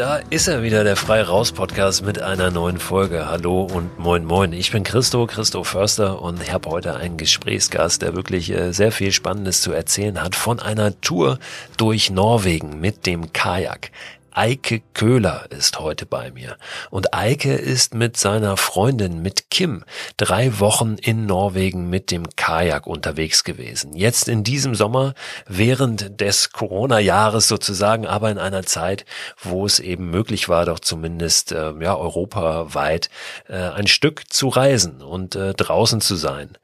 Da ist er wieder, der Frei Raus Podcast mit einer neuen Folge. Hallo und moin moin. Ich bin Christo, Christo Förster und ich habe heute einen Gesprächsgast, der wirklich äh, sehr viel Spannendes zu erzählen hat von einer Tour durch Norwegen mit dem Kajak. Eike Köhler ist heute bei mir. Und Eike ist mit seiner Freundin, mit Kim, drei Wochen in Norwegen mit dem Kajak unterwegs gewesen. Jetzt in diesem Sommer, während des Corona-Jahres sozusagen, aber in einer Zeit, wo es eben möglich war, doch zumindest äh, ja europaweit äh, ein Stück zu reisen und äh, draußen zu sein.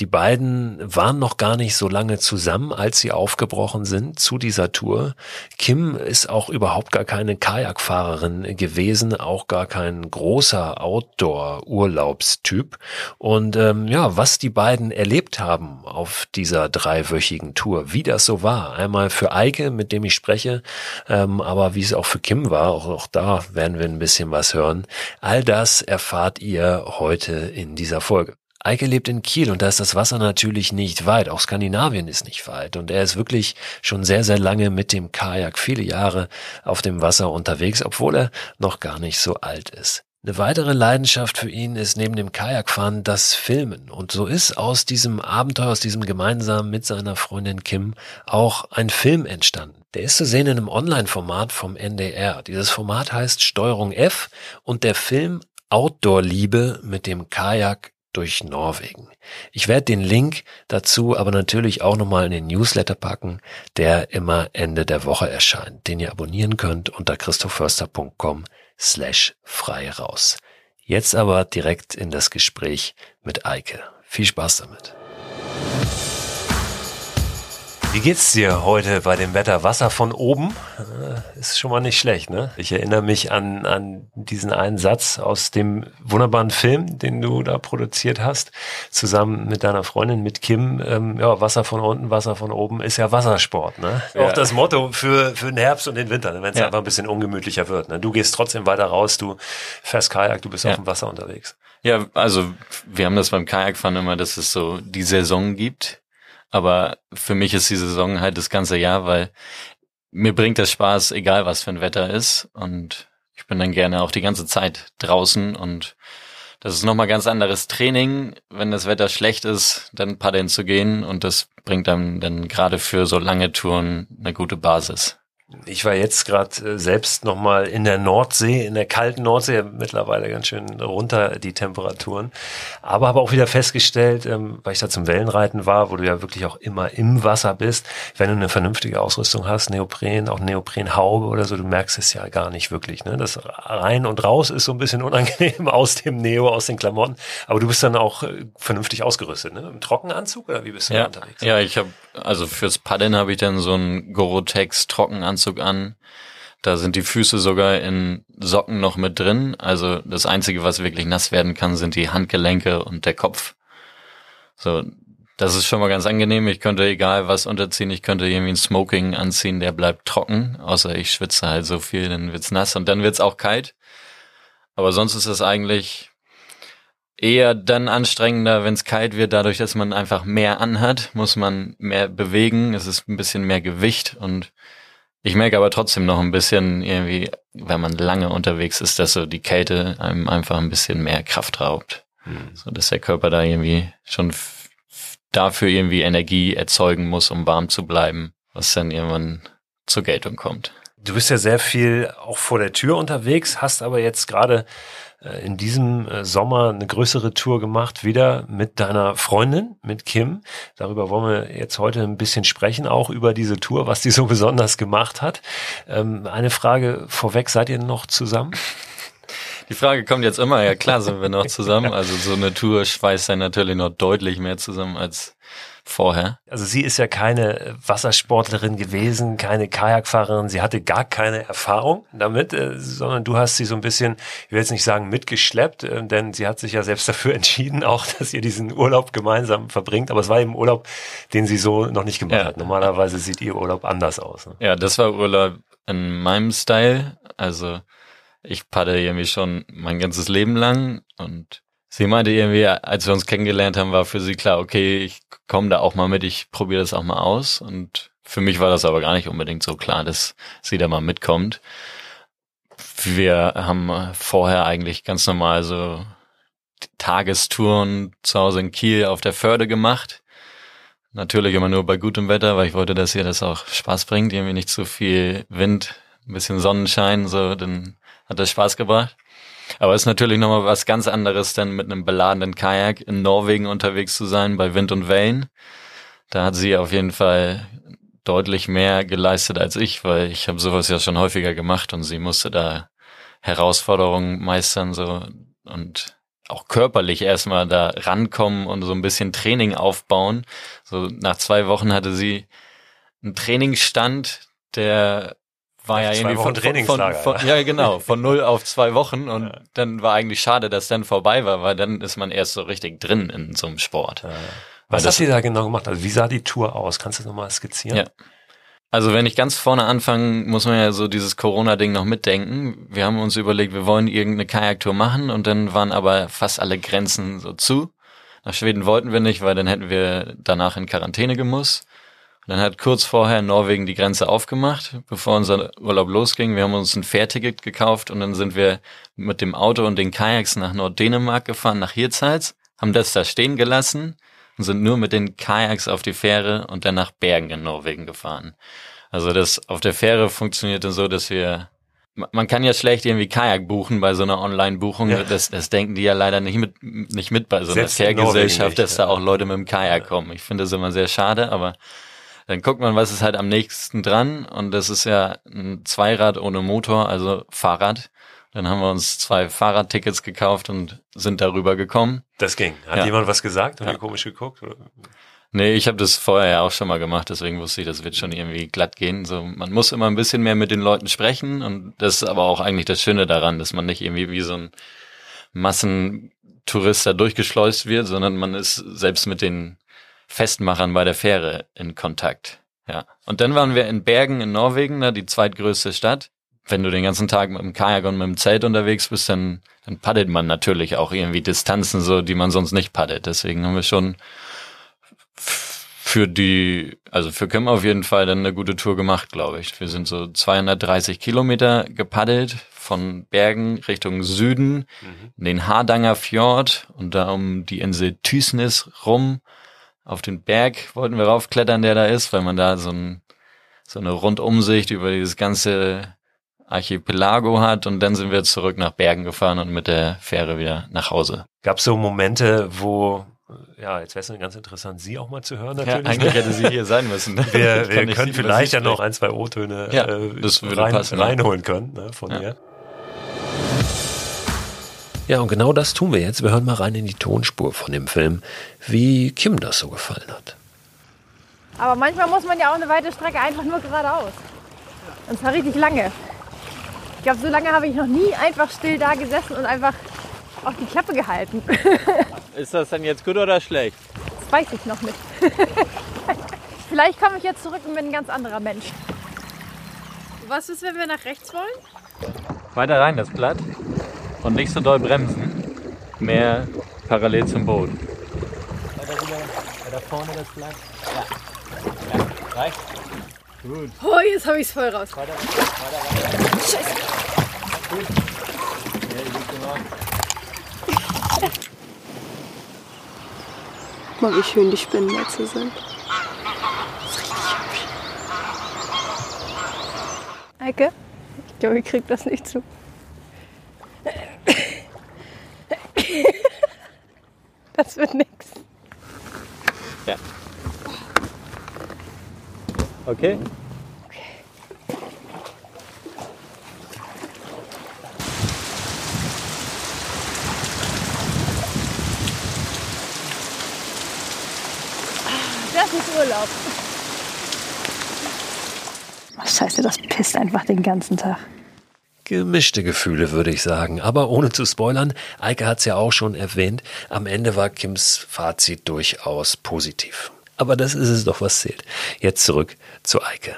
Die beiden waren noch gar nicht so lange zusammen, als sie aufgebrochen sind zu dieser Tour. Kim ist auch überhaupt gar keine Kajakfahrerin gewesen, auch gar kein großer Outdoor-Urlaubstyp. Und ähm, ja, was die beiden erlebt haben auf dieser dreiwöchigen Tour, wie das so war. Einmal für Eike, mit dem ich spreche, ähm, aber wie es auch für Kim war, auch, auch da werden wir ein bisschen was hören. All das erfahrt ihr heute in dieser Folge. Eike lebt in Kiel und da ist das Wasser natürlich nicht weit. Auch Skandinavien ist nicht weit. Und er ist wirklich schon sehr, sehr lange mit dem Kajak, viele Jahre auf dem Wasser unterwegs, obwohl er noch gar nicht so alt ist. Eine weitere Leidenschaft für ihn ist neben dem Kajakfahren das Filmen. Und so ist aus diesem Abenteuer, aus diesem gemeinsamen mit seiner Freundin Kim auch ein Film entstanden. Der ist zu sehen in einem Online-Format vom NDR. Dieses Format heißt Steuerung F und der Film Outdoor-Liebe mit dem Kajak durch Norwegen. Ich werde den Link dazu aber natürlich auch nochmal in den Newsletter packen, der immer Ende der Woche erscheint, den ihr abonnieren könnt unter christoförster.com slash frei raus. Jetzt aber direkt in das Gespräch mit Eike. Viel Spaß damit. Wie geht's dir heute bei dem Wetter? Wasser von oben äh, ist schon mal nicht schlecht, ne? Ich erinnere mich an, an diesen einen Satz aus dem wunderbaren Film, den du da produziert hast, zusammen mit deiner Freundin, mit Kim. Ähm, ja, Wasser von unten, Wasser von oben ist ja Wassersport, ne? Ja. Auch das Motto für, für den Herbst und den Winter, ne? wenn es ja. einfach ein bisschen ungemütlicher wird. Ne? Du gehst trotzdem weiter raus, du fährst Kajak, du bist ja. auf dem Wasser unterwegs. Ja, also wir haben das beim Kajakfahren immer, dass es so die Saison gibt aber für mich ist die Saison halt das ganze Jahr, weil mir bringt das Spaß, egal was für ein Wetter ist. Und ich bin dann gerne auch die ganze Zeit draußen und das ist nochmal ganz anderes Training, wenn das Wetter schlecht ist, dann paddeln zu gehen und das bringt dann dann gerade für so lange Touren eine gute Basis. Ich war jetzt gerade äh, selbst nochmal in der Nordsee, in der kalten Nordsee, mittlerweile ganz schön runter die Temperaturen. Aber habe auch wieder festgestellt, ähm, weil ich da zum Wellenreiten war, wo du ja wirklich auch immer im Wasser bist, wenn du eine vernünftige Ausrüstung hast, Neopren, auch Neoprenhaube oder so, du merkst es ja gar nicht wirklich. Ne? Das rein und raus ist so ein bisschen unangenehm aus dem Neo, aus den Klamotten. Aber du bist dann auch äh, vernünftig ausgerüstet, ne? Im Trockenanzug oder wie bist du ja, unterwegs? Ja, ich habe also fürs Paddeln habe ich dann so einen Gorotex Trockenanzug Anzug an. Da sind die Füße sogar in Socken noch mit drin. Also das Einzige, was wirklich nass werden kann, sind die Handgelenke und der Kopf. So, das ist schon mal ganz angenehm. Ich könnte egal was unterziehen. Ich könnte irgendwie ein Smoking anziehen, der bleibt trocken. Außer ich schwitze halt so viel, dann wird's nass und dann wird's auch kalt. Aber sonst ist es eigentlich eher dann anstrengender, wenn es kalt wird. Dadurch, dass man einfach mehr anhat, muss man mehr bewegen. Es ist ein bisschen mehr Gewicht und ich merke aber trotzdem noch ein bisschen irgendwie, wenn man lange unterwegs ist, dass so die Kälte einem einfach ein bisschen mehr Kraft raubt. Hm. So dass der Körper da irgendwie schon dafür irgendwie Energie erzeugen muss, um warm zu bleiben, was dann irgendwann zur Geltung kommt. Du bist ja sehr viel auch vor der Tür unterwegs, hast aber jetzt gerade äh, in diesem äh, Sommer eine größere Tour gemacht, wieder mit deiner Freundin, mit Kim. Darüber wollen wir jetzt heute ein bisschen sprechen, auch über diese Tour, was die so besonders gemacht hat. Ähm, eine Frage vorweg, seid ihr noch zusammen? Die Frage kommt jetzt immer, ja klar sind wir noch zusammen. Also so eine Tour schweißt dann natürlich noch deutlich mehr zusammen als vorher? Also sie ist ja keine Wassersportlerin gewesen, keine Kajakfahrerin. Sie hatte gar keine Erfahrung damit, äh, sondern du hast sie so ein bisschen, ich will jetzt nicht sagen mitgeschleppt, äh, denn sie hat sich ja selbst dafür entschieden, auch, dass ihr diesen Urlaub gemeinsam verbringt. Aber es war eben Urlaub, den sie so noch nicht gemacht ja. hat. Normalerweise sieht ihr Urlaub anders aus. Ne? Ja, das war Urlaub in meinem Style. Also ich paddel irgendwie schon mein ganzes Leben lang und Sie meinte irgendwie, als wir uns kennengelernt haben, war für sie klar, okay, ich komme da auch mal mit, ich probiere das auch mal aus. Und für mich war das aber gar nicht unbedingt so klar, dass sie da mal mitkommt. Wir haben vorher eigentlich ganz normal so Tagestouren zu Hause in Kiel auf der Förde gemacht. Natürlich immer nur bei gutem Wetter, weil ich wollte, dass hier das auch Spaß bringt. Irgendwie nicht zu viel Wind, ein bisschen Sonnenschein, so, dann hat das Spaß gebracht. Aber es ist natürlich nochmal was ganz anderes, dann mit einem beladenen Kajak in Norwegen unterwegs zu sein, bei Wind und Wellen. Da hat sie auf jeden Fall deutlich mehr geleistet als ich, weil ich habe sowas ja schon häufiger gemacht und sie musste da Herausforderungen meistern so und auch körperlich erstmal da rankommen und so ein bisschen Training aufbauen. So nach zwei Wochen hatte sie einen Trainingsstand, der war ja irgendwie von, von, von, ja genau von null auf zwei Wochen und ja. dann war eigentlich schade, dass dann vorbei war, weil dann ist man erst so richtig drin in so einem Sport. Ja. Was hast du da genau gemacht? Also wie sah die Tour aus? Kannst du das nochmal skizzieren? Ja. Also wenn ich ganz vorne anfange, muss man ja so dieses Corona-Ding noch mitdenken. Wir haben uns überlegt, wir wollen irgendeine Kajaktour machen und dann waren aber fast alle Grenzen so zu. Nach Schweden wollten wir nicht, weil dann hätten wir danach in Quarantäne gemusst. Dann hat kurz vorher Norwegen die Grenze aufgemacht, bevor unser Urlaub losging. Wir haben uns ein Fährticket gekauft und dann sind wir mit dem Auto und den Kajaks nach Norddänemark gefahren, nach Hirtshals, haben das da stehen gelassen und sind nur mit den Kajaks auf die Fähre und dann nach Bergen in Norwegen gefahren. Also das auf der Fähre funktionierte so, dass wir man kann ja schlecht irgendwie Kajak buchen bei so einer Online-Buchung. Ja. Das, das denken die ja leider nicht mit, nicht mit bei so einer Fährgesellschaft, dass da auch Leute mit dem Kajak kommen. Ich finde das immer sehr schade, aber dann guckt man, was ist halt am nächsten dran und das ist ja ein Zweirad ohne Motor, also Fahrrad. Dann haben wir uns zwei Fahrradtickets gekauft und sind darüber gekommen. Das ging. Hat ja. jemand was gesagt? Haben ja. komisch geguckt? Oder? Nee, ich habe das vorher ja auch schon mal gemacht, deswegen wusste ich, das wird schon irgendwie glatt gehen. So, man muss immer ein bisschen mehr mit den Leuten sprechen und das ist aber auch eigentlich das Schöne daran, dass man nicht irgendwie wie so ein Massentourist da durchgeschleust wird, sondern man ist selbst mit den Festmachern bei der Fähre in Kontakt. Ja. Und dann waren wir in Bergen in Norwegen, da die zweitgrößte Stadt wenn du den ganzen Tag mit dem Kajak und mit dem Zelt unterwegs bist, dann, dann paddelt man natürlich auch irgendwie Distanzen so, die man sonst nicht paddelt. Deswegen haben wir schon für die, also für Kim auf jeden Fall dann eine gute Tour gemacht, glaube ich. Wir sind so 230 Kilometer gepaddelt von Bergen Richtung Süden, mhm. in den Hardanger Fjord und da um die Insel Tysnes rum. Auf den Berg wollten wir raufklettern, der da ist, weil man da so ein so eine Rundumsicht über dieses ganze Archipelago hat und dann sind wir zurück nach Bergen gefahren und mit der Fähre wieder nach Hause. Gab es so Momente, wo ja, jetzt wäre es ganz interessant, Sie auch mal zu hören natürlich. Ja, eigentlich hätte sie hier sein müssen. Wir, wir können vielleicht ja noch ein, zwei O-Töne ja, äh, rein, reinholen können ne, von ja. ihr. Ja, und genau das tun wir jetzt. Wir hören mal rein in die Tonspur von dem Film, wie Kim das so gefallen hat. Aber manchmal muss man ja auch eine weite Strecke einfach nur geradeaus. Und zwar richtig lange. Ich glaube, so lange habe ich noch nie einfach still da gesessen und einfach auf die Klappe gehalten. Ist das denn jetzt gut oder schlecht? Das weiß ich noch nicht. Vielleicht komme ich jetzt zurück und bin ein ganz anderer Mensch. Was ist, wenn wir nach rechts wollen? Weiter rein, das Blatt. Und nicht so doll bremsen. Mehr parallel zum Boden. Weiter rüber, weiter vorne das Blatt. Ja. ja. Reicht. Gut. Oh, jetzt habe ich es voll raus. Weiter, weiter, weiter. Scheiße. Gut. Ja, Guck mal, wie schön die Spinnennetze sind. Das ist richtig hübsch. Eike, ich glaube, ich krieg das nicht zu. Das wird nix. Ja. Okay? Das ist Urlaub. Scheiße, das pisst einfach den ganzen Tag. Gemischte Gefühle, würde ich sagen. Aber ohne zu spoilern, Eike hat es ja auch schon erwähnt, am Ende war Kims Fazit durchaus positiv. Aber das ist es doch, was zählt. Jetzt zurück zu Eike.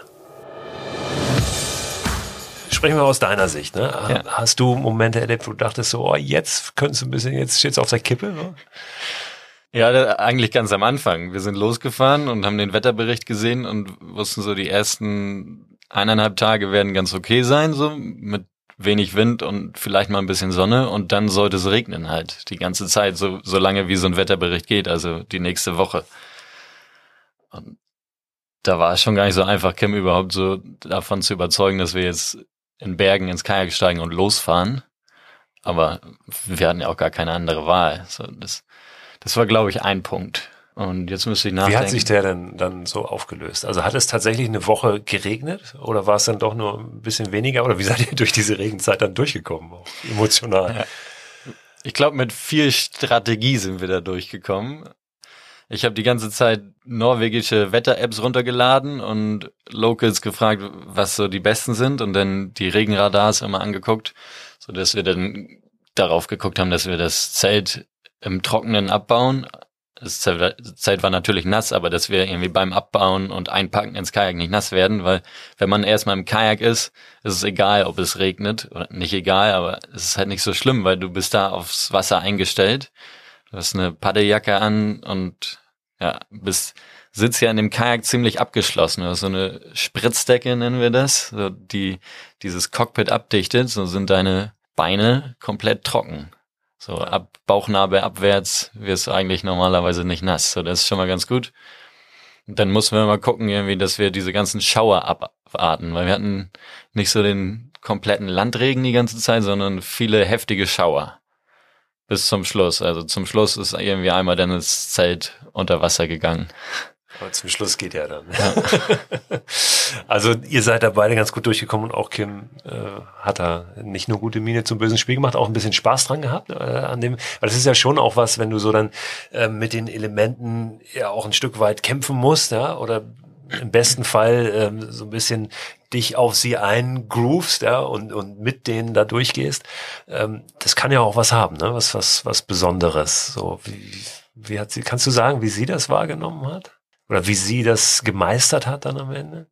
Sprechen wir aus deiner Sicht. Ne? Ja. Hast du Momente erlebt, wo du dachtest so, oh, jetzt könntest du ein bisschen, jetzt steht's auf der Kippe? Ne? Ja, eigentlich ganz am Anfang. Wir sind losgefahren und haben den Wetterbericht gesehen und wussten so, die ersten eineinhalb Tage werden ganz okay sein, so mit wenig Wind und vielleicht mal ein bisschen Sonne und dann sollte es regnen halt die ganze Zeit, so, so lange wie so ein Wetterbericht geht, also die nächste Woche. Und da war es schon gar nicht so einfach, Kim überhaupt so davon zu überzeugen, dass wir jetzt in Bergen ins Kajak steigen und losfahren. Aber wir hatten ja auch gar keine andere Wahl. So, das, das war, glaube ich, ein Punkt. Und jetzt müsste ich nachdenken. Wie hat sich der denn dann so aufgelöst? Also hat es tatsächlich eine Woche geregnet oder war es dann doch nur ein bisschen weniger? Oder wie seid ihr durch diese Regenzeit dann durchgekommen, auch emotional? Ja. Ich glaube, mit viel Strategie sind wir da durchgekommen. Ich habe die ganze Zeit norwegische Wetter-Apps runtergeladen und Locals gefragt, was so die besten sind und dann die Regenradars immer angeguckt, so dass wir dann darauf geguckt haben, dass wir das Zelt im Trockenen abbauen. Das Zelt war natürlich nass, aber dass wir irgendwie beim Abbauen und Einpacken ins Kajak nicht nass werden, weil wenn man erstmal im Kajak ist, ist es egal, ob es regnet oder nicht egal, aber es ist halt nicht so schlimm, weil du bist da aufs Wasser eingestellt. Du hast eine Paddeljacke an und ja, bist, sitzt ja in dem Kajak ziemlich abgeschlossen. Du hast so eine Spritzdecke, nennen wir das, die dieses Cockpit abdichtet, so sind deine Beine komplett trocken. So ab Bauchnabel abwärts wirst du eigentlich normalerweise nicht nass. So, das ist schon mal ganz gut. Und dann mussten wir mal gucken, irgendwie, dass wir diese ganzen Schauer abarten, weil wir hatten nicht so den kompletten Landregen die ganze Zeit, sondern viele heftige Schauer bis zum Schluss. Also zum Schluss ist irgendwie einmal dann das Zelt unter Wasser gegangen. Aber zum Schluss geht ja dann. Ja. also ihr seid da beide ganz gut durchgekommen und auch Kim äh, hat da nicht nur gute Miene zum bösen Spiel gemacht, auch ein bisschen Spaß dran gehabt äh, an dem. Weil das ist ja schon auch was, wenn du so dann äh, mit den Elementen ja auch ein Stück weit kämpfen musst, ja, oder im besten Fall ähm, so ein bisschen dich auf sie eingroovst, ja, und, und mit denen da durchgehst, ähm, das kann ja auch was haben, ne? Was, was, was Besonderes. So, wie, wie hat sie, kannst du sagen, wie sie das wahrgenommen hat? Oder wie sie das gemeistert hat dann am Ende?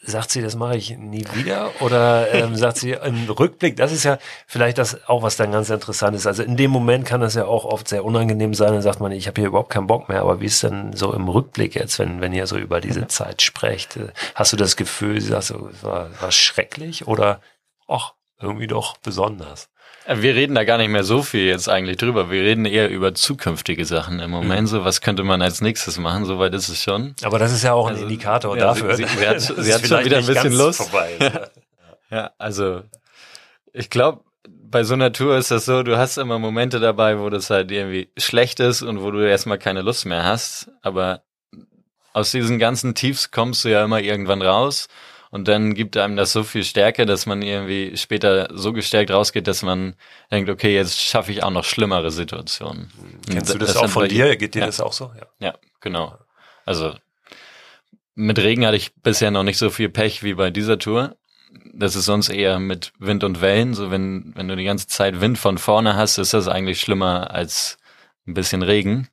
sagt sie, das mache ich nie wieder? Oder ähm, sagt sie im Rückblick, das ist ja vielleicht das auch, was dann ganz interessant ist. Also in dem Moment kann das ja auch oft sehr unangenehm sein. Dann sagt man, ich habe hier überhaupt keinen Bock mehr. Aber wie ist denn so im Rückblick jetzt, wenn, wenn ihr so über diese mhm. Zeit sprecht? Hast du das Gefühl, sie sagt so, war, war schrecklich oder ach, irgendwie doch besonders? Wir reden da gar nicht mehr so viel jetzt eigentlich drüber. Wir reden eher über zukünftige Sachen im Moment. Mhm. So, was könnte man als nächstes machen? Soweit ist es schon. Aber das ist ja auch ein also, Indikator ja, dafür. Sie, sie, sie hat, sie hat schon wieder ein bisschen Lust. Vorbei, ja. ja, also ich glaube, bei so einer Tour ist das so, du hast immer Momente dabei, wo das halt irgendwie schlecht ist und wo du erstmal keine Lust mehr hast. Aber aus diesen ganzen Tiefs kommst du ja immer irgendwann raus und dann gibt einem das so viel Stärke, dass man irgendwie später so gestärkt rausgeht, dass man denkt, okay, jetzt schaffe ich auch noch schlimmere Situationen. Kennst du das, das auch von dir? Geht dir ja. das auch so? Ja. ja, genau. Also mit Regen hatte ich bisher noch nicht so viel Pech wie bei dieser Tour. Das ist sonst eher mit Wind und Wellen. So wenn, wenn du die ganze Zeit Wind von vorne hast, ist das eigentlich schlimmer als ein bisschen Regen.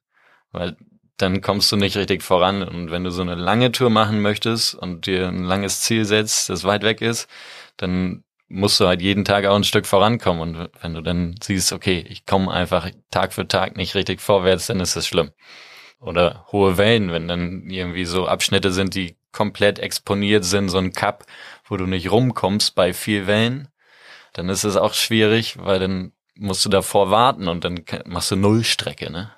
Weil dann kommst du nicht richtig voran. Und wenn du so eine lange Tour machen möchtest und dir ein langes Ziel setzt, das weit weg ist, dann musst du halt jeden Tag auch ein Stück vorankommen. Und wenn du dann siehst, okay, ich komme einfach Tag für Tag nicht richtig vorwärts, dann ist das schlimm. Oder hohe Wellen, wenn dann irgendwie so Abschnitte sind, die komplett exponiert sind, so ein Cup, wo du nicht rumkommst bei viel Wellen, dann ist es auch schwierig, weil dann musst du davor warten und dann machst du Nullstrecke, ne?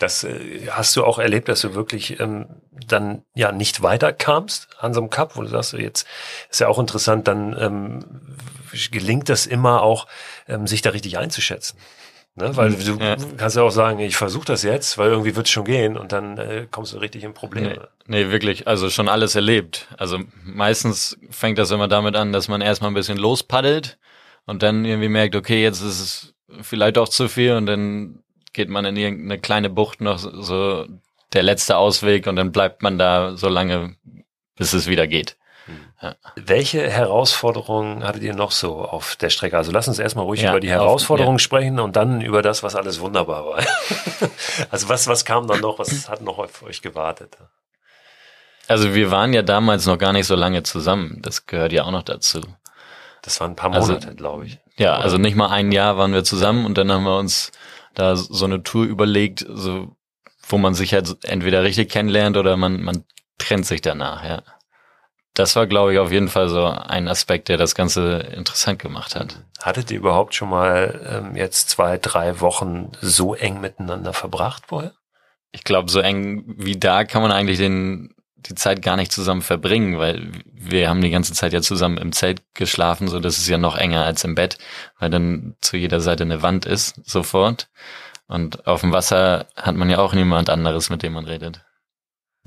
Das äh, hast du auch erlebt, dass du wirklich ähm, dann ja nicht weiterkamst an so einem Cup, wo du sagst, jetzt ist ja auch interessant, dann ähm, gelingt das immer auch, ähm, sich da richtig einzuschätzen. Ne? Weil du ja. kannst ja auch sagen, ich versuche das jetzt, weil irgendwie wird es schon gehen und dann äh, kommst du richtig in Probleme. Nee, nee, wirklich, also schon alles erlebt. Also meistens fängt das immer damit an, dass man erstmal ein bisschen lospaddelt und dann irgendwie merkt, okay, jetzt ist es vielleicht doch zu viel und dann geht man in irgendeine kleine Bucht noch so der letzte Ausweg und dann bleibt man da so lange, bis es wieder geht. Hm. Ja. Welche Herausforderungen hattet ihr noch so auf der Strecke? Also lass uns erstmal ruhig ja, über die Herausforderungen ja. sprechen und dann über das, was alles wunderbar war. also was, was kam dann noch? Was hat noch auf euch gewartet? Also wir waren ja damals noch gar nicht so lange zusammen. Das gehört ja auch noch dazu. Das waren ein paar also Monate, also, glaube ich. Ja, also nicht mal ein Jahr waren wir zusammen und dann haben wir uns da so eine Tour überlegt, so, wo man sich halt entweder richtig kennenlernt oder man, man trennt sich danach, ja. das war, glaube ich, auf jeden Fall so ein Aspekt, der das Ganze interessant gemacht hat. Hattet ihr überhaupt schon mal ähm, jetzt zwei, drei Wochen so eng miteinander verbracht vorher? Ich glaube, so eng wie da kann man eigentlich den, die Zeit gar nicht zusammen verbringen, weil wir haben die ganze Zeit ja zusammen im Zelt geschlafen, so das ist ja noch enger als im Bett, weil dann zu jeder Seite eine Wand ist, sofort. Und auf dem Wasser hat man ja auch niemand anderes, mit dem man redet.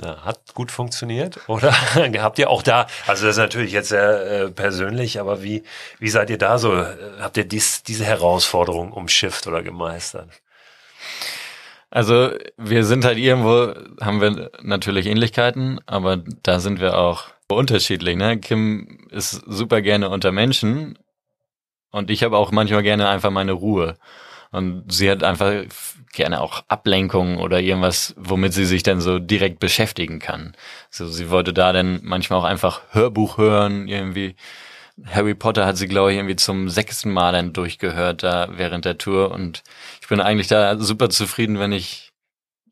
Ja, hat gut funktioniert, oder? Habt ihr auch da, also das ist natürlich jetzt sehr äh, persönlich, aber wie, wie seid ihr da so? Habt ihr dies, diese Herausforderung umschifft oder gemeistert? Also wir sind halt irgendwo, haben wir natürlich Ähnlichkeiten, aber da sind wir auch unterschiedlich. Ne? Kim ist super gerne unter Menschen und ich habe auch manchmal gerne einfach meine Ruhe. Und sie hat einfach gerne auch Ablenkung oder irgendwas, womit sie sich dann so direkt beschäftigen kann. So, sie wollte da dann manchmal auch einfach Hörbuch hören, irgendwie. Harry Potter hat sie, glaube ich, irgendwie zum sechsten Mal dann durchgehört da während der Tour und ich bin eigentlich da super zufrieden, wenn ich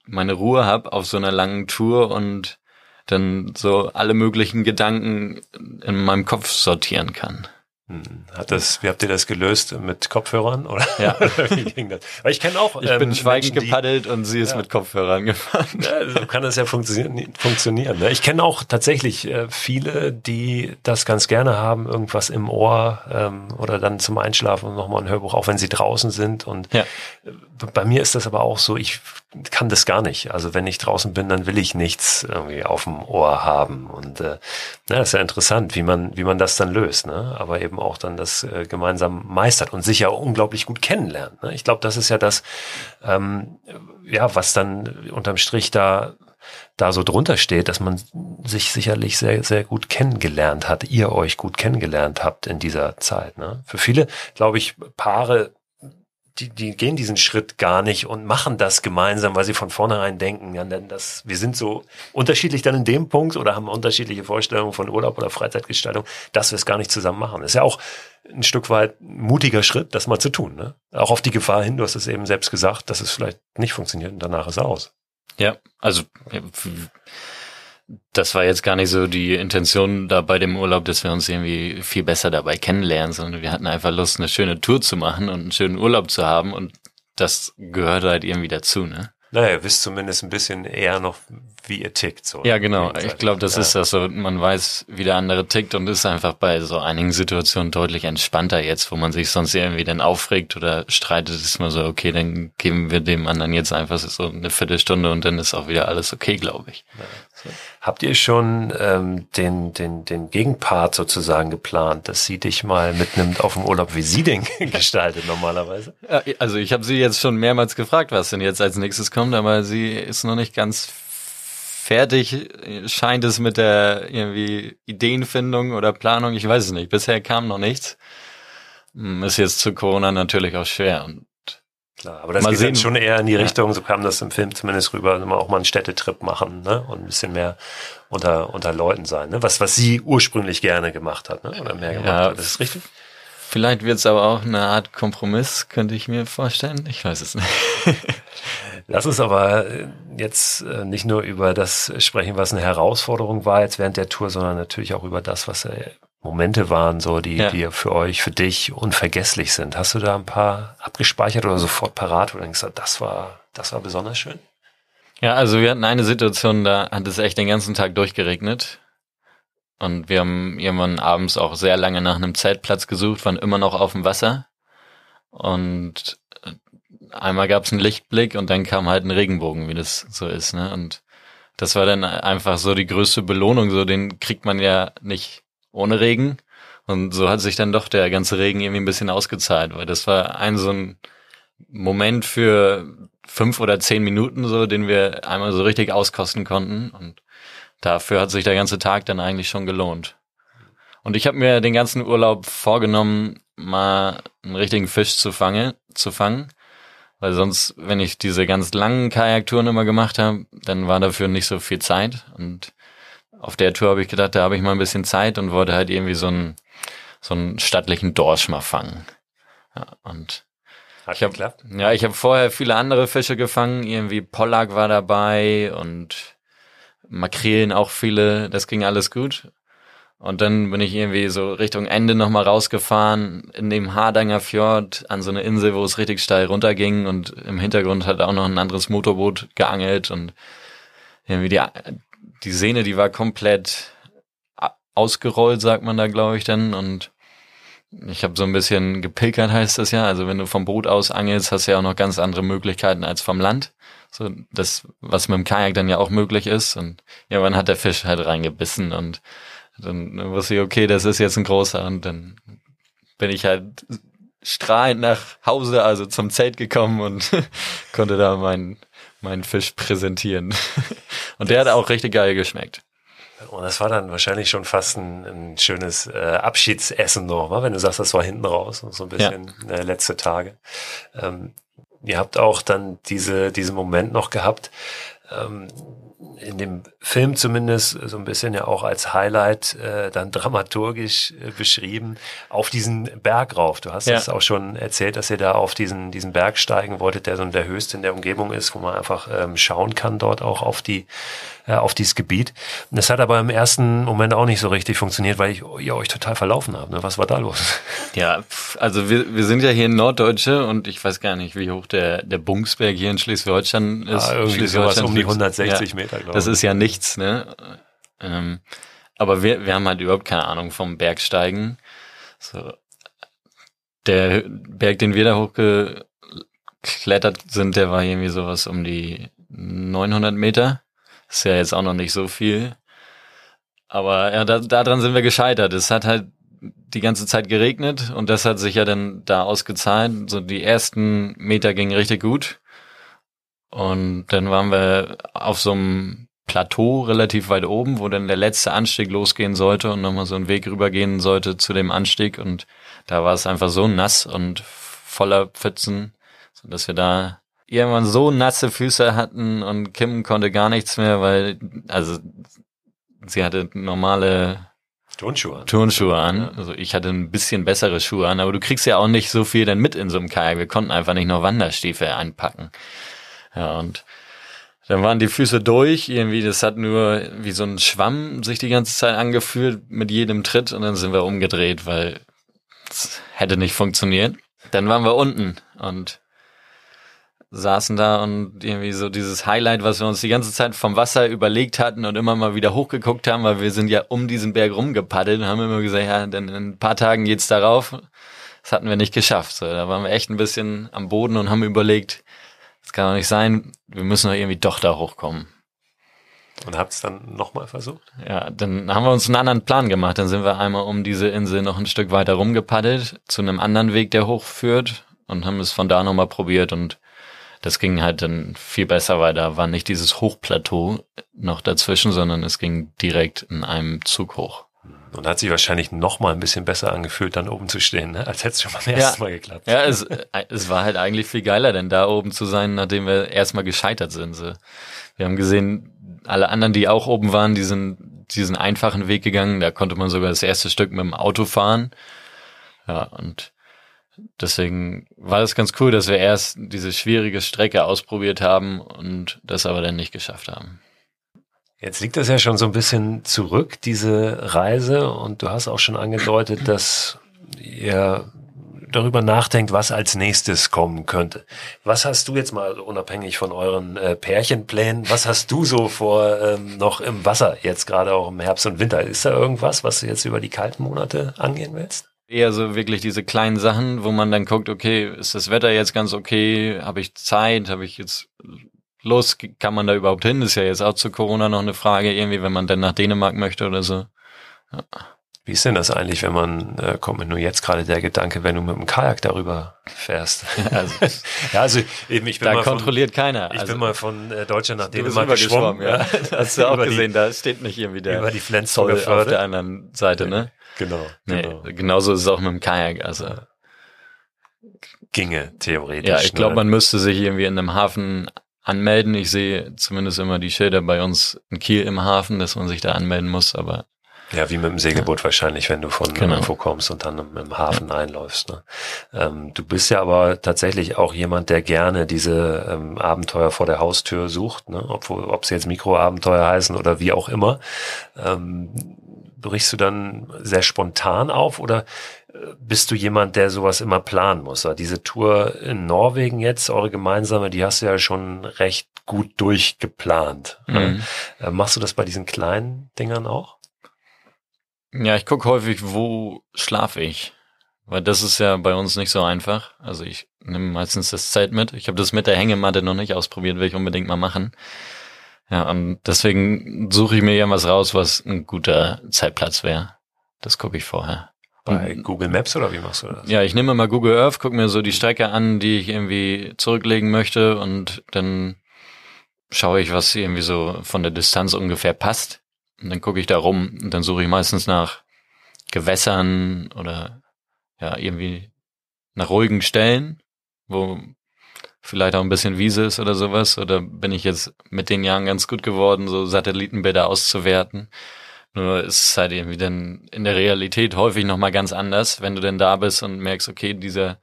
meine Ruhe habe auf so einer langen Tour und dann so alle möglichen Gedanken in meinem Kopf sortieren kann. Hm. Hat das, wie habt ihr das gelöst? Mit Kopfhörern? Oder? Ja. wie ging das? Weil ich kenne auch. Ich bin ähm, schweigend Menschen, die- gepaddelt und sie ist Ja. mit Kopfhörern gefahren. Ja, so kann das ja funktionieren. funktionieren ne? Ich kenne auch tatsächlich äh, viele, die das ganz gerne haben, irgendwas im Ohr ähm, oder dann zum Einschlafen nochmal ein Hörbuch, auch wenn sie draußen sind. Und Ja. äh, bei mir ist das aber auch so, ich kann das gar nicht. Also wenn ich draußen bin, dann will ich nichts irgendwie auf dem Ohr haben. Und äh, na, das ist ja interessant, wie man, wie man das dann löst, ne? aber eben auch dann das äh, gemeinsam meistert und sich ja unglaublich gut kennenlernt. Ne? Ich glaube, das ist ja das, ähm, ja, was dann unterm Strich da da so drunter steht, dass man sich sicherlich sehr, sehr gut kennengelernt hat, ihr euch gut kennengelernt habt in dieser Zeit. Ne? Für viele, glaube ich, Paare, die, die gehen diesen Schritt gar nicht und machen das gemeinsam, weil sie von vornherein denken, ja, denn das, wir sind so unterschiedlich dann in dem Punkt oder haben unterschiedliche Vorstellungen von Urlaub oder Freizeitgestaltung, dass wir es gar nicht zusammen machen. Ist ja auch ein Stück weit mutiger Schritt, das mal zu tun. Ne? Auch auf die Gefahr hin, du hast es eben selbst gesagt, dass es vielleicht nicht funktioniert und danach ist aus. Ja, also das war jetzt gar nicht so die Intention da bei dem Urlaub, dass wir uns irgendwie viel besser dabei kennenlernen, sondern wir hatten einfach Lust, eine schöne Tour zu machen und einen schönen Urlaub zu haben und das gehört halt irgendwie dazu, ne? Naja, ihr wisst zumindest ein bisschen eher noch, wie ihr tickt. So Ja, genau. Ich glaube, das ja. ist das so. Man weiß, wie der andere tickt und ist einfach bei so einigen Situationen deutlich entspannter jetzt, wo man sich sonst irgendwie dann aufregt oder streitet, ist man so, okay, dann geben wir dem anderen jetzt einfach so eine Viertelstunde und dann ist auch wieder alles okay, glaube ich. Habt ihr schon ähm, den, den, den Gegenpart sozusagen geplant, dass sie dich mal mitnimmt auf dem Urlaub, wie sie den gestaltet normalerweise? Ja, also ich habe sie jetzt schon mehrmals gefragt, was denn jetzt als nächstes kommt, aber sie ist noch nicht ganz fertig, scheint es mit der irgendwie Ideenfindung oder Planung, ich weiß es nicht. Bisher kam noch nichts. Hm, Ist jetzt zu Corona natürlich auch schwer. Und Klar, aber das Mal geht dann sehen. schon eher in die Ja. Richtung, so kam das im Film zumindest rüber, mal auch mal einen Städtetrip machen ne? und ein bisschen mehr unter, unter Leuten sein, ne? was, was sie ursprünglich gerne gemacht hat ne? oder mehr gemacht Ja. hat. Das ist richtig? vielleicht wird es aber auch eine Art Kompromiss, könnte ich mir vorstellen. Ich weiß es nicht. Lass uns aber äh, jetzt äh, nicht nur über das sprechen, was eine Herausforderung war jetzt während der Tour, sondern natürlich auch über das, was äh, Momente waren, so die, Ja. die für euch, für dich unvergesslich sind. Hast du da ein paar abgespeichert oder sofort parat, du denkst, das war, das war besonders schön? Ja, also wir hatten eine Situation, da hat es echt den ganzen Tag durchgeregnet. Und wir haben irgendwann abends auch sehr lange nach einem Zeltplatz gesucht, waren immer noch auf dem Wasser. Und einmal gab es einen Lichtblick und dann kam halt ein Regenbogen, wie das so ist. Ne? Und das war dann einfach so die größte Belohnung. So den kriegt man ja nicht ohne Regen. Und so hat sich dann doch der ganze Regen irgendwie ein bisschen ausgezahlt, weil das war ein so ein Moment für fünf oder zehn Minuten so, den wir einmal so richtig auskosten konnten. Und dafür hat sich der ganze Tag dann eigentlich schon gelohnt. Und ich habe mir den ganzen Urlaub vorgenommen, mal einen richtigen Fisch zu fangen, zu fangen. Weil sonst, wenn ich diese ganz langen Kajaktouren immer gemacht habe, dann war dafür nicht so viel Zeit. Und auf der Tour habe ich gedacht, da habe ich mal ein bisschen Zeit und wollte halt irgendwie so einen, so einen stattlichen Dorsch mal fangen. Ja, und Hat Ich hab- geklappt? ja, ich habe vorher viele andere Fische gefangen, irgendwie Pollack war dabei und Makrelen auch viele, das ging alles gut. Und dann bin ich irgendwie so Richtung Ende nochmal rausgefahren, in dem Hardanger Fjord, an so eine Insel, wo es richtig steil runterging und im Hintergrund hat auch noch ein anderes Motorboot geangelt und irgendwie die, die Sehne, die war komplett ausgerollt, sagt man da, glaube ich, dann. Und ich habe so ein bisschen gepilkert, heißt das ja. Also wenn du vom Boot aus angelst, hast du ja auch noch ganz andere Möglichkeiten als vom Land. So das, was mit dem Kajak dann ja auch möglich ist. Und irgendwann hat der Fisch halt reingebissen und dann wusste ich, okay, das ist jetzt ein großer und dann bin ich halt strahlend nach Hause, also zum Zelt gekommen und konnte da meinen meinen Fisch präsentieren. Und der hat auch richtig geil geschmeckt. Und das war dann wahrscheinlich schon fast ein, ein schönes äh, Abschiedsessen noch, wenn du sagst, das war hinten raus, so ein bisschen ja. äh, letzte Tage. Ähm, ihr habt auch dann diese, diesen Moment noch gehabt, ähm, in dem Film zumindest so ein bisschen ja auch als Highlight äh, dann dramaturgisch äh, beschrieben, auf diesen Berg rauf. Du hast es ja. auch schon erzählt, dass ihr da auf diesen, diesen Berg steigen wolltet, der so der höchste in der Umgebung ist, wo man einfach ähm, schauen kann dort auch auf die äh, auf dieses Gebiet. Und das hat aber im ersten Moment auch nicht so richtig funktioniert, weil ich ihr euch total verlaufen habt. Ne? Was war da los? Ja, also wir, wir sind ja hier in Norddeutsche und ich weiß gar nicht, wie hoch der, der Bungsberg hier in Schleswig-Holstein ist. Ah, irgendwie sowas um die 160 ja, Meter, glaube ich. Das ist ja nichts, ne? Ähm, aber wir, wir haben halt überhaupt keine Ahnung vom Bergsteigen. So, der Berg, den wir da hochgeklettert sind, der war irgendwie sowas um die 900 Meter. Ist ja jetzt auch noch nicht so viel. Aber ja, da, daran sind wir gescheitert. Es hat halt die ganze Zeit geregnet und das hat sich ja dann da ausgezahlt. So die ersten Meter gingen richtig gut. Und dann waren wir auf so einem Plateau relativ weit oben, wo dann der letzte Anstieg losgehen sollte und nochmal so einen Weg rübergehen sollte zu dem Anstieg. Und da war es einfach so nass und voller Pfützen, dass wir da irgendwann so nasse Füße hatten und Kim konnte gar nichts mehr, weil, also sie hatte normale Turnschuhe an. Turnschuhe an. Also ich hatte ein bisschen bessere Schuhe an, aber du kriegst ja auch nicht so viel dann mit in so einem Kajak. Wir konnten einfach nicht noch Wanderstiefel einpacken. Ja, und dann waren die Füße durch, irgendwie, das hat nur wie so ein Schwamm sich die ganze Zeit angefühlt mit jedem Tritt und dann sind wir umgedreht, weil es hätte nicht funktioniert. Dann waren wir unten und saßen da und irgendwie so dieses Highlight, was wir uns die ganze Zeit vom Wasser überlegt hatten und immer mal wieder hochgeguckt haben, weil wir sind ja um diesen Berg rumgepaddelt und haben immer gesagt, ja, dann in ein paar Tagen geht's darauf. Das hatten wir nicht geschafft. So, da waren wir echt ein bisschen am Boden und haben überlegt, das kann doch nicht sein, wir müssen doch irgendwie doch da hochkommen. Und habt es dann nochmal versucht? Ja, dann haben wir uns einen anderen Plan gemacht. Dann sind wir einmal um diese Insel noch ein Stück weiter rumgepaddelt, zu einem anderen Weg, der hochführt und haben es von da nochmal probiert und das ging halt dann viel besser, weil da war nicht dieses Hochplateau noch dazwischen, sondern es ging direkt in einem Zug hoch. Und hat sich wahrscheinlich noch mal ein bisschen besser angefühlt, dann oben zu stehen, ne? als hätte es schon beim ersten ja. Mal geklappt. Ja, es, es war halt eigentlich viel geiler, denn da oben zu sein, nachdem wir erstmal gescheitert sind. So. Wir haben gesehen, alle anderen, die auch oben waren, die sind diesen einfachen Weg gegangen. Da konnte man sogar das erste Stück mit dem Auto fahren. Ja, und deswegen war das ganz cool, dass wir erst diese schwierige Strecke ausprobiert haben und das aber dann nicht geschafft haben. Jetzt liegt das ja schon so ein bisschen zurück, diese Reise, und du hast auch schon angedeutet, dass ihr darüber nachdenkt, was als nächstes kommen könnte. Was hast du jetzt mal unabhängig von euren äh, Pärchenplänen, was hast du so vor ähm, noch im Wasser jetzt gerade auch im Herbst und Winter? Ist da irgendwas, was du jetzt über die kalten Monate angehen willst? Eher so wirklich diese kleinen Sachen, wo man dann guckt, okay, ist das Wetter jetzt ganz okay? Habe ich Zeit? Habe ich jetzt los, kann man da überhaupt hin? Ist ja jetzt auch zu Corona noch eine Frage, irgendwie, wenn man dann nach Dänemark möchte oder so. Ja. Wie ist denn das eigentlich, wenn man, äh, kommt mir nur jetzt gerade der Gedanke, wenn du mit dem Kajak darüber fährst? Also, ja, also eben, ich bin da mal kontrolliert von, keiner. Ich also, bin mal von äh, Deutschland nach Dänemark geschwommen. geschwommen ja. Hast du auch gesehen, die, da steht nicht irgendwie der über die Flensburger Förde. auf der anderen Seite, ne? Genau. Nee, genau. genauso ist es auch mit dem Kajak, also. Ginge, theoretisch. Ja, ich glaube, man müsste sich irgendwie in einem Hafen anmelden. Ich sehe zumindest immer die Schilder bei uns in Kiel im Hafen, dass man sich da anmelden muss, aber ja, wie mit dem Segelboot ja. wahrscheinlich, wenn du von genau. irgendwo kommst und dann im, Hafen einläufst. Ne? Ähm, du bist ja aber tatsächlich auch jemand, der gerne diese ähm, Abenteuer vor der Haustür sucht, ne? ob, ob sie jetzt Mikroabenteuer heißen oder wie auch immer. Ähm, brichst du dann sehr spontan auf oder bist du jemand, der sowas immer planen muss? Diese Tour in Norwegen jetzt, eure gemeinsame, die hast du ja schon recht gut durchgeplant. Mhm. Äh, machst du das bei diesen kleinen Dingern auch? Ja, ich gucke häufig, wo schlafe ich. Weil das ist ja bei uns nicht so einfach. Also ich nehme meistens das Zelt mit. Ich habe das mit der Hängematte noch nicht ausprobiert, will ich unbedingt mal machen. Ja, und deswegen suche ich mir ja was raus, was ein guter Zeltplatz wäre. Das gucke ich vorher. Bei Google Maps oder wie machst du das? Ja, ich nehme mal Google Earth, gucke mir so die Strecke an, die ich irgendwie zurücklegen möchte und dann schaue ich, was irgendwie so von der Distanz ungefähr passt. Und dann gucke ich da rum und dann suche ich meistens nach Gewässern oder ja, irgendwie nach ruhigen Stellen, wo vielleicht auch ein bisschen Wiese ist oder sowas. Oder bin ich jetzt mit den Jahren ganz gut geworden, so Satellitenbilder auszuwerten. Nur ist es halt irgendwie dann in der Realität häufig nochmal ganz anders, wenn du denn da bist und merkst, okay, dieser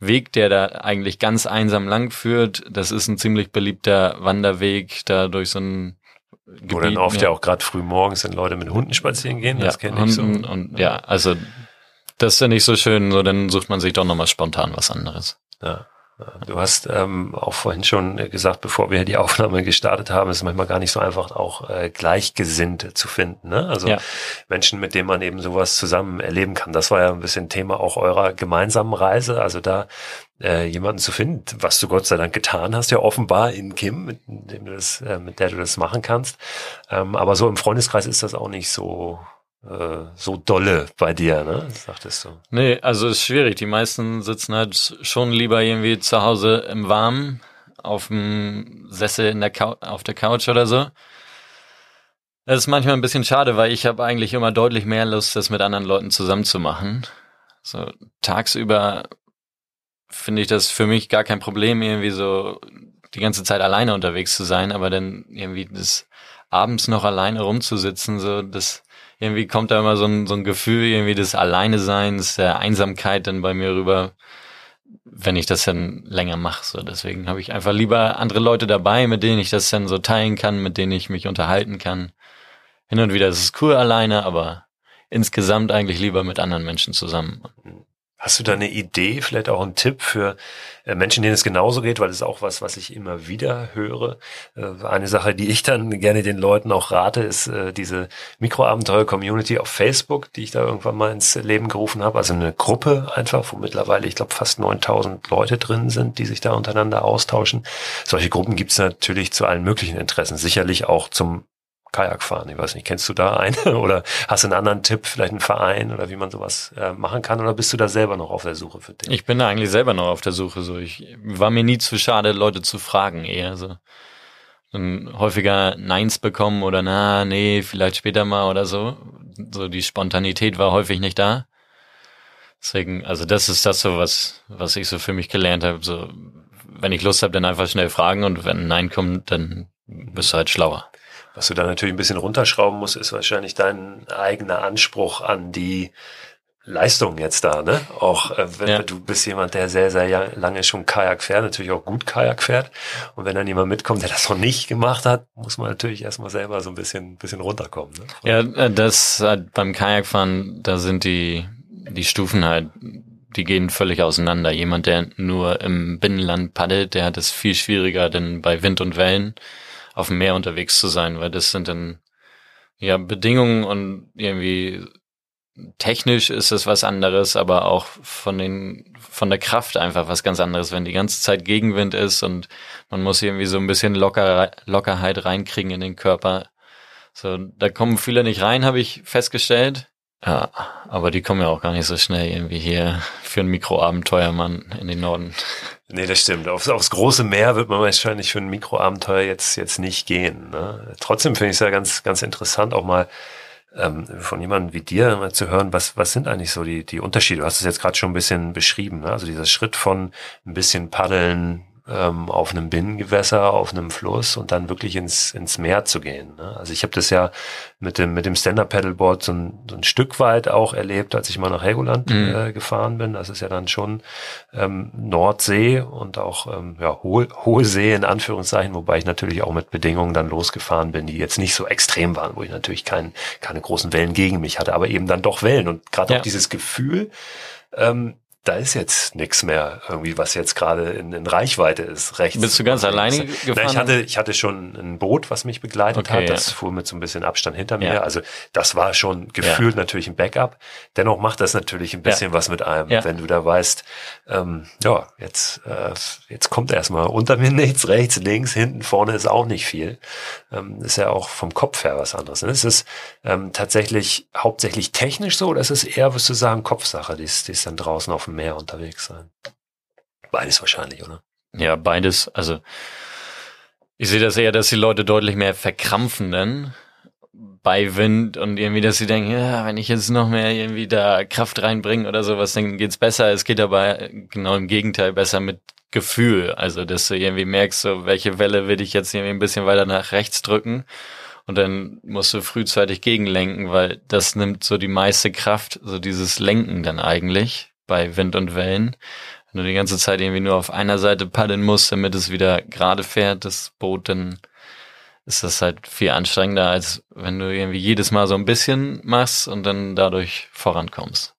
Weg, der da eigentlich ganz einsam lang führt, das ist ein ziemlich beliebter Wanderweg, da durch so ein Gebiet, Wo dann oft ja, ja auch gerade früh morgens sind Leute mit Hunden spazieren gehen, das ja, kenne ich so. Und ja, also das ist ja nicht so schön, so dann sucht man sich doch nochmal spontan was anderes. Ja. Du hast ähm, auch vorhin schon gesagt, bevor wir die Aufnahme gestartet haben, ist es manchmal gar nicht so einfach, auch äh, Gleichgesinnte zu finden. Ne? Also ja. Menschen, mit denen man eben sowas zusammen erleben kann. Das war ja ein bisschen Thema auch eurer gemeinsamen Reise. Also da äh, jemanden zu finden, was du Gott sei Dank getan hast, ja offenbar in Kim, mit dem du das, äh, mit der du das machen kannst. Ähm, aber so im Freundeskreis ist das auch nicht so äh, so dolle bei dir, ne? Sagtest du. Nee, also ist schwierig. Die meisten sitzen halt schon lieber irgendwie zu Hause im Warmen, auf dem Sessel in der Cou auf der Couch oder so. Das ist manchmal ein bisschen schade, weil ich habe eigentlich immer deutlich mehr Lust, das mit anderen Leuten zusammen zu machen. So tagsüber finde ich das für mich gar kein Problem, irgendwie so die ganze Zeit alleine unterwegs zu sein, aber dann irgendwie das abends noch alleine rumzusitzen, so das irgendwie kommt da immer so ein, so ein Gefühl irgendwie des Alleineseins, der Einsamkeit dann bei mir rüber, wenn ich das dann länger mache. So, deswegen habe ich einfach lieber andere Leute dabei, mit denen ich das dann so teilen kann, mit denen ich mich unterhalten kann. Hin und wieder ist es cool alleine, aber insgesamt eigentlich lieber mit anderen Menschen zusammen. Hast du da eine Idee, vielleicht auch einen Tipp für äh, Menschen, denen es genauso geht, weil das ist auch was, was ich immer wieder höre. Äh, eine Sache, die ich dann gerne den Leuten auch rate, ist äh, diese Mikroabenteuer-Community auf Facebook, die ich da irgendwann mal ins Leben gerufen habe. Also eine Gruppe einfach, wo mittlerweile, ich glaube, fast 9000 Leute drin sind, die sich da untereinander austauschen. Solche Gruppen gibt es natürlich zu allen möglichen Interessen, sicherlich auch zum Kajak fahren. Ich weiß nicht, kennst du da einen oder hast du einen anderen Tipp, vielleicht einen Verein oder wie man sowas äh, machen kann oder bist du da selber noch auf der Suche für dich? Ich bin da eigentlich selber noch auf der Suche. So, ich war mir nie zu schade, Leute zu fragen, eher so. Dann häufiger Neins bekommen oder na, nee, vielleicht später mal oder so. So die Spontanität war häufig nicht da. Deswegen, also das ist das so, was, was ich so für mich gelernt habe. So, wenn ich Lust habe, dann einfach schnell fragen und wenn ein Nein kommt, dann bist du halt schlauer. Was du da natürlich ein bisschen runterschrauben musst, ist wahrscheinlich dein eigener Anspruch an die Leistung jetzt da, ne? Auch äh, wenn ja. du bist jemand, der sehr, sehr lange schon Kajak fährt, natürlich auch gut Kajak fährt. Und wenn dann jemand mitkommt, der das noch nicht gemacht hat, muss man natürlich erstmal selber so ein bisschen, bisschen runterkommen. Ne? Ja, äh, das halt beim Kajakfahren, da sind die, die Stufen halt, die gehen völlig auseinander. Jemand, der nur im Binnenland paddelt, der hat es viel schwieriger denn bei Wind und Wellen auf dem Meer unterwegs zu sein, weil das sind dann ja Bedingungen und irgendwie technisch ist es was anderes, aber auch von den von der Kraft einfach was ganz anderes, wenn die ganze Zeit Gegenwind ist und man muss irgendwie so ein bisschen Locker, Lockerheit reinkriegen in den Körper. So, da kommen viele nicht rein, habe ich festgestellt. Ja, aber die kommen ja auch gar nicht so schnell irgendwie hier für ein Mikroabenteuermann in den Norden. Nee, das stimmt. Aufs, aufs große Meer wird man wahrscheinlich für ein Mikroabenteuer jetzt, jetzt nicht gehen. Ne? Trotzdem finde ich es ja ganz, ganz interessant, auch mal ähm, von jemandem wie dir mal zu hören, was, was sind eigentlich so die, die Unterschiede? Du hast es jetzt gerade schon ein bisschen beschrieben. Ne? Also dieser Schritt von ein bisschen paddeln, ähm, auf einem Binnengewässer, auf einem Fluss und dann wirklich ins, ins Meer zu gehen. Ne? Also ich habe das ja mit dem, mit dem Stand-Up-Paddleboard so ein, so ein Stück weit auch erlebt, als ich mal nach Helgoland mhm. äh, gefahren bin. Das ist ja dann schon ähm, Nordsee und auch ähm, ja, hohe, hohe See in Anführungszeichen, wobei ich natürlich auch mit Bedingungen dann losgefahren bin, die jetzt nicht so extrem waren, wo ich natürlich kein, keine großen Wellen gegen mich hatte, aber eben dann doch Wellen. Und gerade ja. auch dieses Gefühl, ähm, da ist jetzt nichts mehr irgendwie, was jetzt gerade in, in, Reichweite ist, rechts. Bist du ganz alleine gefahren? Na, ich hatte, ich hatte schon ein Boot, was mich begleitet okay, hat. Das ja. fuhr mit so ein bisschen Abstand hinter mir. Ja. Also das war schon gefühlt ja. natürlich ein Backup. Dennoch macht das natürlich ein bisschen was mit einem, wenn du da weißt, ähm, ja, jetzt, äh, jetzt kommt erstmal unter mir nichts, rechts, links, hinten, vorne ist auch nicht viel. Ähm, ist ja auch vom Kopf her was anderes. Ist es ähm, tatsächlich hauptsächlich technisch so oder ist es eher, würdest du sagen, Kopfsache, die ist, die ist dann draußen auf dem Meer unterwegs sein. Beides wahrscheinlich, oder? Ja, beides. Also ich sehe das eher, dass die Leute deutlich mehr verkrampfen dann bei Wind und irgendwie, dass sie denken, ja, wenn ich jetzt noch mehr irgendwie da Kraft reinbringe oder sowas, dann geht's besser. Es geht aber genau im Gegenteil besser mit Gefühl. Also, dass du irgendwie merkst, so, welche Welle will ich jetzt irgendwie ein bisschen weiter nach rechts drücken. Und dann musst du frühzeitig gegenlenken, weil das nimmt so die meiste Kraft, so dieses Lenken dann eigentlich bei Wind und Wellen. Wenn du die ganze Zeit irgendwie nur auf einer Seite paddeln musst, damit es wieder gerade fährt, das Boot, dann ist das halt viel anstrengender, als wenn du irgendwie jedes Mal so ein bisschen machst und dann dadurch vorankommst.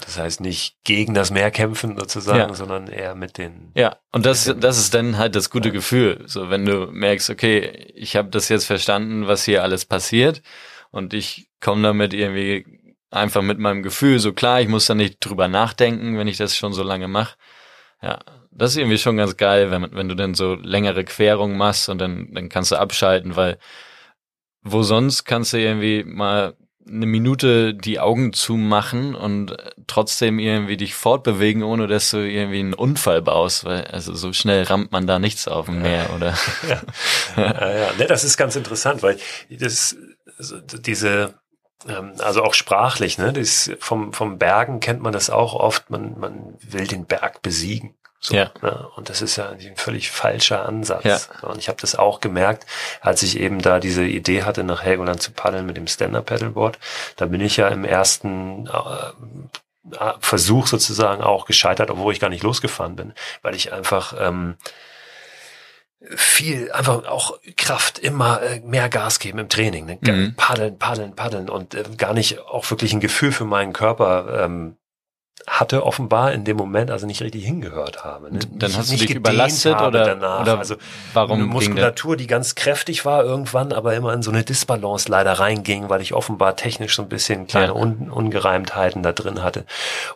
Das heißt nicht gegen das Meer kämpfen sozusagen, ja. sondern eher mit den. Ja, und das, das ist dann halt das gute ja. Gefühl. So, wenn du merkst, okay, ich habe das jetzt verstanden, was hier alles passiert und ich komme damit irgendwie einfach mit meinem Gefühl so klar, ich muss da nicht drüber nachdenken, wenn ich das schon so lange mache. Ja, das ist irgendwie schon ganz geil, wenn, wenn du dann so längere Querungen machst und dann, dann kannst du abschalten, weil wo sonst kannst du irgendwie mal eine Minute die Augen zumachen und trotzdem irgendwie dich fortbewegen, ohne dass du irgendwie einen Unfall baust, weil also so schnell rammt man da nichts auf dem Meer, oder? ja, ja, ja. Ne, das ist ganz interessant, weil das diese ähm, also auch sprachlich, ne? Das vom, vom Bergen kennt man das auch oft, man, man will den Berg besiegen. So, ja. Ne? Und das ist ja ein völlig falscher Ansatz. Ja. Und ich habe das auch gemerkt, als ich eben da diese Idee hatte, nach Helgoland zu paddeln mit dem Stand-Up-Paddleboard. Da bin ich ja im ersten äh, äh, Versuch sozusagen auch gescheitert, obwohl ich gar nicht losgefahren bin, weil ich einfach ähm, viel, einfach auch Kraft, immer äh, mehr Gas geben im Training. Ne? Mhm. Paddeln, paddeln, paddeln und äh, gar nicht auch wirklich ein Gefühl für meinen Körper ähm, hatte offenbar in dem Moment also nicht richtig hingehört habe. Ne? Dann hast du dich überlastet oder, danach. oder also warum eine Muskulatur, die ganz kräftig war irgendwann, aber immer in so eine Disbalance leider reinging, weil ich offenbar technisch so ein bisschen kleine ja. Un Ungereimtheiten da drin hatte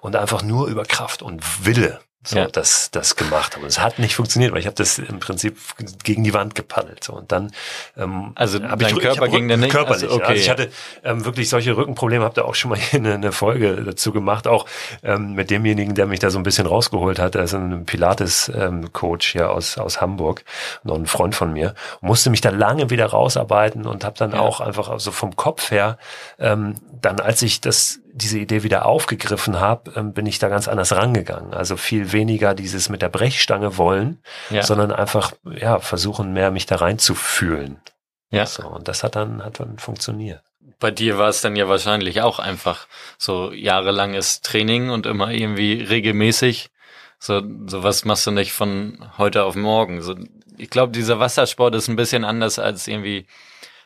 und einfach nur über Kraft und Wille so ja. das das gemacht habe. Es hat nicht funktioniert, weil ich habe das im Prinzip gegen die Wand gepaddelt. So und dann ähm, also hab dein ich, Körper ich ging dann nicht körperlich. Also, okay. Also ich hatte ähm, wirklich solche Rückenprobleme. Habt ihr auch schon mal eine, eine Folge dazu gemacht, auch ähm, mit demjenigen, der mich da so ein bisschen rausgeholt hat. Er ist ein Pilates-Coach ähm, hier aus aus Hamburg, noch ein Freund von mir. Musste mich da lange wieder rausarbeiten und habe dann ja. auch einfach also vom Kopf her ähm, dann, als ich das diese Idee wieder aufgegriffen habe, ähm, bin ich da ganz anders rangegangen. Also viel weniger dieses mit der Brechstange wollen, ja. sondern einfach ja versuchen mehr mich da reinzufühlen. Ja. So, und das hat dann hat dann funktioniert. Bei dir war es dann ja wahrscheinlich auch einfach so jahrelanges Training und immer irgendwie regelmäßig. So, so was machst du nicht von heute auf morgen. So, ich glaube, dieser Wassersport ist ein bisschen anders als irgendwie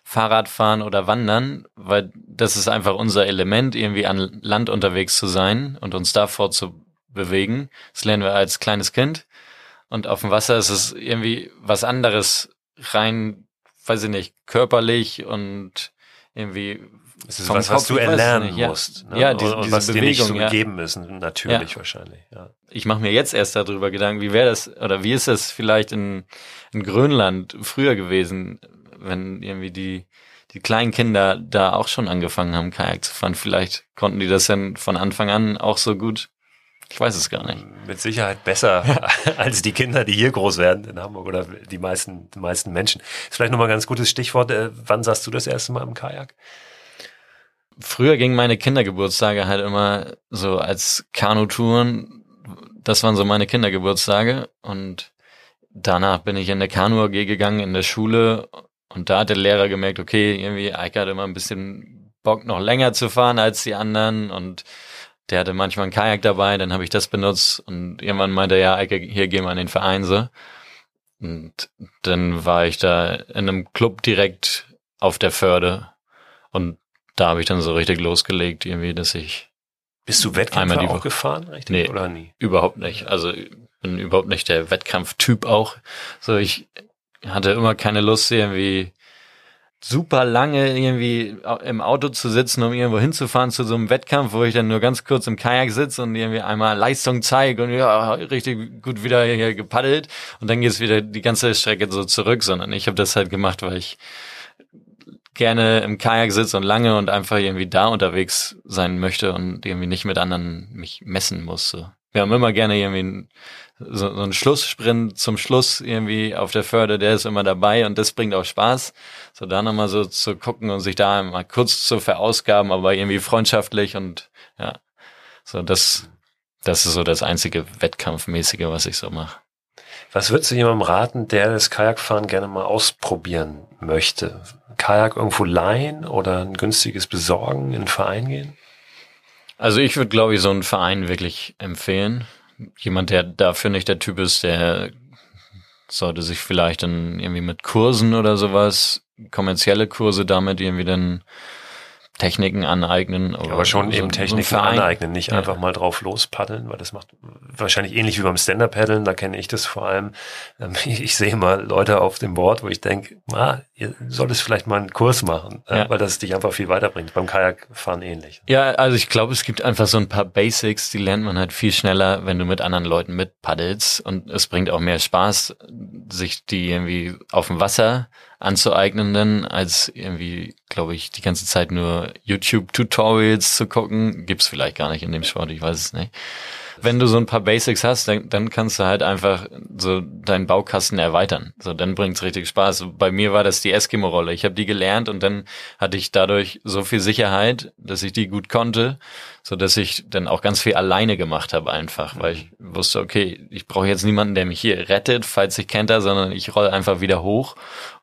Fahrradfahren oder Wandern, weil das ist einfach unser Element, irgendwie an Land unterwegs zu sein und uns da fortzubewegen. Das lernen wir als kleines Kind. Und auf dem Wasser ist es irgendwie was anderes, rein, weiß ich nicht, körperlich und irgendwie es ist was, Kopf, was du erlernen ja. musst. Ne? Ja, diese, und, diese was Bewegung, dir nicht so ja. gegeben ist, natürlich ja. wahrscheinlich. Ja. Ich mache mir jetzt erst darüber Gedanken, wie wäre das oder wie ist das vielleicht in, in Grönland früher gewesen, wenn irgendwie die, die kleinen Kinder da auch schon angefangen haben, Kajak zu fahren. Vielleicht konnten die das dann von Anfang an auch so gut. Ich weiß es gar nicht. Mit Sicherheit besser als die Kinder, die hier groß werden in Hamburg oder die meisten, die meisten Menschen. Ist vielleicht nochmal ein ganz gutes Stichwort. Äh, wann saßt du das erste Mal im Kajak? Früher gingen meine Kindergeburtstage halt immer so als Kanutouren. Das waren so meine Kindergeburtstage und danach bin ich in der Kanu AG gegangen in der Schule und da hat der Lehrer gemerkt, okay, irgendwie Eike hat immer ein bisschen Bock noch länger zu fahren als die anderen und der hatte manchmal ein Kajak dabei, dann habe ich das benutzt und irgendwann meinte er, ja, Eike, hier gehen wir in den Verein so. Und dann war ich da in einem Club direkt auf der Förde und da habe ich dann so richtig losgelegt, irgendwie, dass ich. Bist du Wettkämpfe auch gefahren, richtig? Nee, oder nie? Überhaupt nicht. Also bin überhaupt nicht der Wettkampftyp auch. So, ich hatte immer keine Lust, irgendwie super lange irgendwie im Auto zu sitzen, um irgendwo hinzufahren zu so einem Wettkampf, wo ich dann nur ganz kurz im Kajak sitze und irgendwie einmal Leistung zeige und ja, richtig gut wieder hier gepaddelt und dann geht's wieder die ganze Strecke so zurück, sondern ich habe das halt gemacht, weil ich gerne im Kajak sitze und lange und einfach irgendwie da unterwegs sein möchte und irgendwie nicht mit anderen mich messen muss. So. Wir haben immer gerne irgendwie so, so einen Schlusssprint zum Schluss irgendwie auf der Förde, der ist immer dabei und das bringt auch Spaß. So da nochmal so zu gucken und sich da mal kurz zu verausgaben, aber irgendwie freundschaftlich und ja, so das, das ist so das einzige Wettkampfmäßige, was ich so mache. Was würdest du jemandem raten, der das Kajakfahren gerne mal ausprobieren möchte? Kajak irgendwo leihen oder ein günstiges besorgen, in einen Verein gehen? Also ich würde, glaube ich, so einen Verein wirklich empfehlen. Jemand, der dafür nicht der Typ ist, der sollte sich vielleicht dann irgendwie mit Kursen oder sowas, kommerzielle Kurse damit irgendwie dann Techniken aneignen. Oder aber schon so, eben Techniken aneignen, nicht ja. einfach mal drauf lospaddeln, weil das macht wahrscheinlich ähnlich wie beim Stand-Up-Paddeln, da kenne ich das vor allem. Ähm, ich sehe mal Leute auf dem Board, wo ich denke, ah, ihr solltest vielleicht mal einen Kurs machen, ja. weil das dich einfach viel weiterbringt. Beim Kajakfahren ähnlich. Ja, also ich glaube, es gibt einfach so ein paar Basics, die lernt man halt viel schneller, wenn du mit anderen Leuten mitpaddelst und es bringt auch mehr Spaß, sich die irgendwie auf dem Wasser anzueignen, dann, als irgendwie, glaube ich, die ganze Zeit nur YouTube-Tutorials zu gucken. Gibt's vielleicht gar nicht in dem Sport, ich weiß es nicht. Wenn du so ein paar Basics hast, dann, dann kannst du halt einfach so deinen Baukasten erweitern. So, dann bringt's richtig Spaß. Bei mir war das die Eskimo-Rolle. Ich habe die gelernt und dann hatte ich dadurch so viel Sicherheit, dass ich die gut konnte so dass ich dann auch ganz viel alleine gemacht habe einfach, weil ich wusste, okay, ich brauche jetzt niemanden, der mich hier rettet, falls ich kenter, sondern ich roll einfach wieder hoch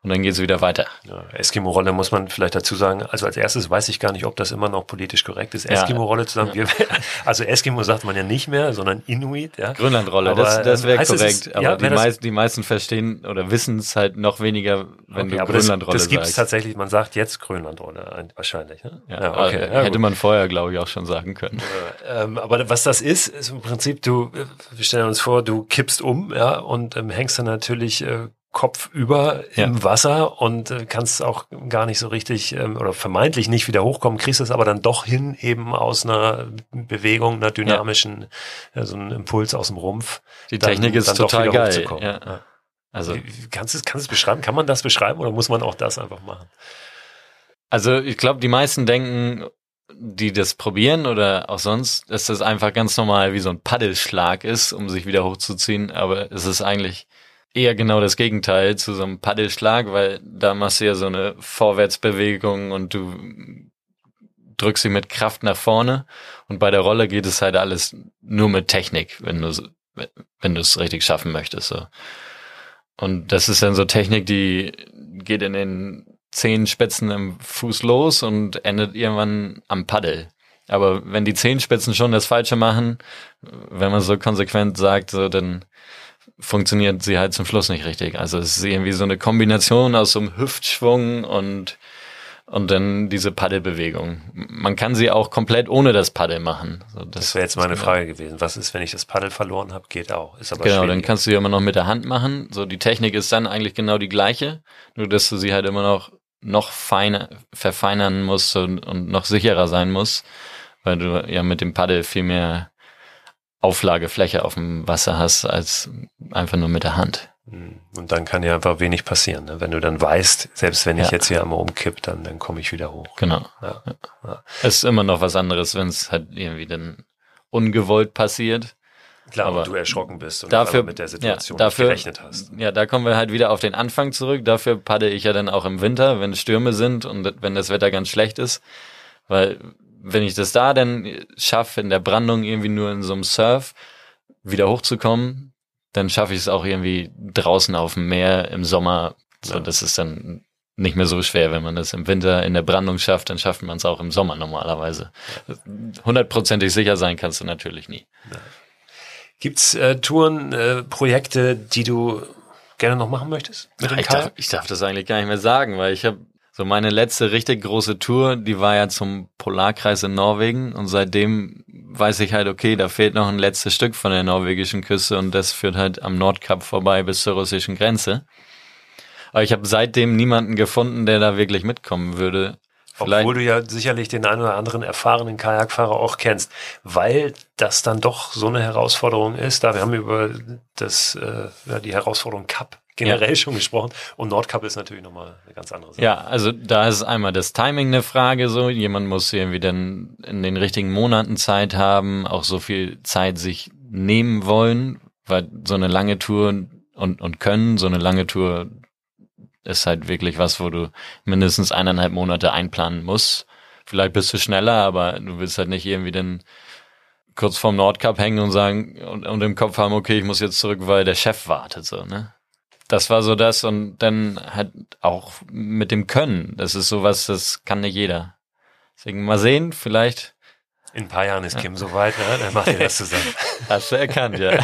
und dann geht es wieder weiter. Ja, Eskimo-Rolle muss man vielleicht dazu sagen. Also als erstes weiß ich gar nicht, ob das immer noch politisch korrekt ist. Eskimo-Rolle zu sagen, ja. also Eskimo sagt man ja nicht mehr, sondern Inuit. Ja. Grönland-Rolle, das, das wäre korrekt. Ist, aber ja, die, meist, die meisten verstehen oder wissen es halt noch weniger, wenn okay, du Grönland-Rolle sagst. Das gibt es tatsächlich, man sagt jetzt Grönland-Rolle wahrscheinlich. Ne? Ja, okay. Hätte man vorher, glaube ich, auch schon sagen sagen können. Ähm, aber was das ist, ist im Prinzip, du, wir stellen uns vor, du kippst um, ja, und ähm, hängst dann natürlich äh, Kopf über ja. im Wasser und äh, kannst auch gar nicht so richtig ähm, oder vermeintlich nicht wieder hochkommen, kriegst es aber dann doch hin, eben aus einer Bewegung, einer dynamischen, ja. äh, so einem Impuls aus dem Rumpf. Die Technik dann, ist dann total geil. Ja. ja. Also kannst du es kannst du beschreiben? Kann man das beschreiben oder muss man auch das einfach machen? Also ich glaube, die meisten denken, die das probieren oder auch sonst, dass das einfach ganz normal wie so ein Paddelschlag ist, um sich wieder hochzuziehen. Aber es ist eigentlich eher genau das Gegenteil zu so einem Paddelschlag, weil da machst du ja so eine Vorwärtsbewegung und du drückst sie mit Kraft nach vorne. Und bei der Rolle geht es halt alles nur mit Technik, wenn du wenn du es richtig schaffen möchtest. So. Und das ist dann so Technik, die geht in den Zehenspitzen im Fuß los und endet irgendwann am Paddel. Aber wenn die Zehenspitzen schon das Falsche machen, wenn man so konsequent sagt, so, dann funktioniert sie halt zum Schluss nicht richtig. Also es ist irgendwie so eine Kombination aus so einem Hüftschwung und und dann diese Paddelbewegung. Man kann sie auch komplett ohne das Paddel machen. So, das, das wäre jetzt meine Frage gewesen. Was ist, wenn ich das Paddel verloren habe? Geht auch. Ist aber genau, dann kannst du ja immer noch mit der Hand machen. So die Technik ist dann eigentlich genau die gleiche, nur dass du sie halt immer noch noch feiner verfeinern muss und, und noch sicherer sein muss, weil du ja mit dem Paddel viel mehr Auflagefläche auf dem Wasser hast als einfach nur mit der Hand. Hm. Und dann kann ja einfach wenig passieren. Ne? Wenn du dann weißt, selbst wenn ich ja. jetzt hier einmal umkipp, dann, dann komme ich wieder hoch. Genau. Ja. Ja. Es ist immer noch was anderes, wenn es halt irgendwie dann ungewollt passiert. Klar, aber du erschrocken bist und dafür, mit der Situation ja, dafür, gerechnet hast. Ja, da kommen wir halt wieder auf den Anfang zurück. Dafür padde ich ja dann auch im Winter, wenn Stürme sind und wenn das Wetter ganz schlecht ist. Weil wenn ich das da dann schaffe, in der Brandung irgendwie nur in so einem Surf wieder hochzukommen, dann schaffe ich es auch irgendwie draußen auf dem Meer im Sommer. So, das ist dann nicht mehr so schwer. Wenn man das im Winter in der Brandung schafft, dann schafft man es auch im Sommer normalerweise. Hundertprozentig sicher sein kannst du natürlich nie. Ja. Gibt's äh, Touren, äh, Projekte, die du gerne noch machen möchtest? Mit ich, darf, ich darf das eigentlich gar nicht mehr sagen, weil ich habe so meine letzte richtig große Tour, die war ja zum Polarkreis in Norwegen und seitdem weiß ich halt, okay, da fehlt noch ein letztes Stück von der norwegischen Küste und das führt halt am Nordkap vorbei bis zur russischen Grenze. Aber ich habe seitdem niemanden gefunden, der da wirklich mitkommen würde. Vielleicht. Obwohl du ja sicherlich den einen oder anderen erfahrenen Kajakfahrer auch kennst, weil das dann doch so eine Herausforderung ist. Da wir haben über das, äh, ja, die Herausforderung Cup generell ja. schon gesprochen und Nordcup ist natürlich nochmal eine ganz andere Sache. Ja, also da ist einmal das Timing eine Frage so. Jemand muss irgendwie dann in den richtigen Monaten Zeit haben, auch so viel Zeit sich nehmen wollen, weil so eine lange Tour und, und können, so eine lange Tour ist halt wirklich was, wo du mindestens eineinhalb Monate einplanen musst. Vielleicht bist du schneller, aber du willst halt nicht irgendwie dann kurz vorm Nordcup hängen und sagen und, und im Kopf haben, okay, ich muss jetzt zurück, weil der Chef wartet, so, ne? Das war so das und dann halt auch mit dem Können. Das ist sowas, das kann nicht jeder. Deswegen mal sehen, vielleicht in ein paar Jahren ist Kim so weit, ne? dann macht ihr das zusammen. Hast du erkannt, ja.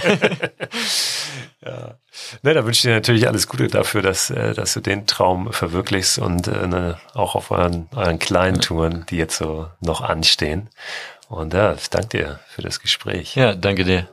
ja. Ne, da wünsche ich dir natürlich alles Gute dafür, dass, äh, dass du den Traum verwirklichst und äh, ne, auch auf euren, euren kleinen Touren, die jetzt so noch anstehen. Und ja, ich danke dir für das Gespräch. Ja, danke dir.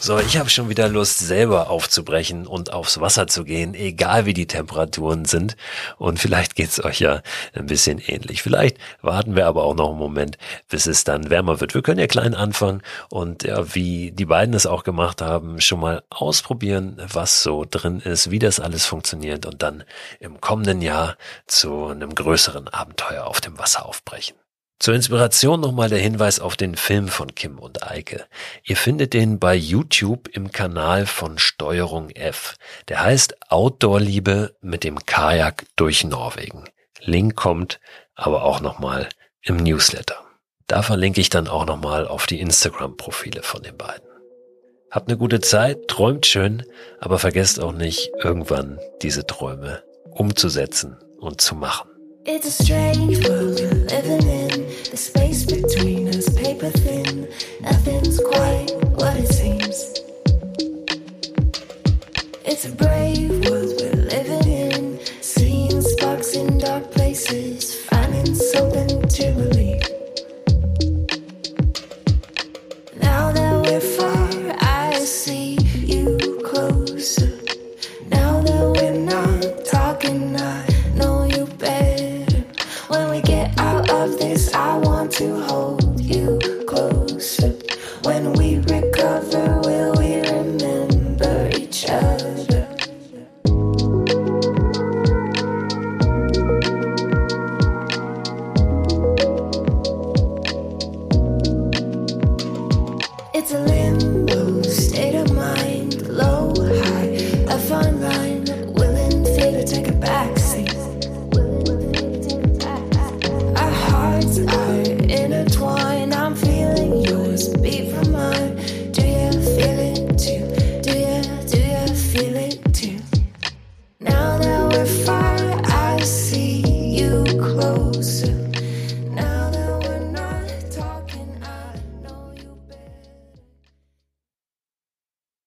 So, ich habe schon wieder Lust, selber aufzubrechen und aufs Wasser zu gehen, egal wie die Temperaturen sind. Und vielleicht geht's euch ja ein bisschen ähnlich. Vielleicht warten wir aber auch noch einen Moment, bis es dann wärmer wird. Wir können ja klein anfangen und ja, wie die beiden es auch gemacht haben, schon mal ausprobieren, was so drin ist, wie das alles funktioniert und dann im kommenden Jahr zu einem größeren Abenteuer auf dem Wasser aufbrechen. Zur Inspiration nochmal der Hinweis auf den Film von Kim und Eike. Ihr findet den bei YouTube im Kanal von Steuerung F. Der heißt Outdoor-Liebe mit dem Kajak durch Norwegen. Link kommt aber auch nochmal im Newsletter. Da verlinke ich dann auch nochmal auf die Instagram-Profile von den beiden. Habt eine gute Zeit, träumt schön, aber vergesst auch nicht, irgendwann diese Träume umzusetzen und zu machen. It's a strange world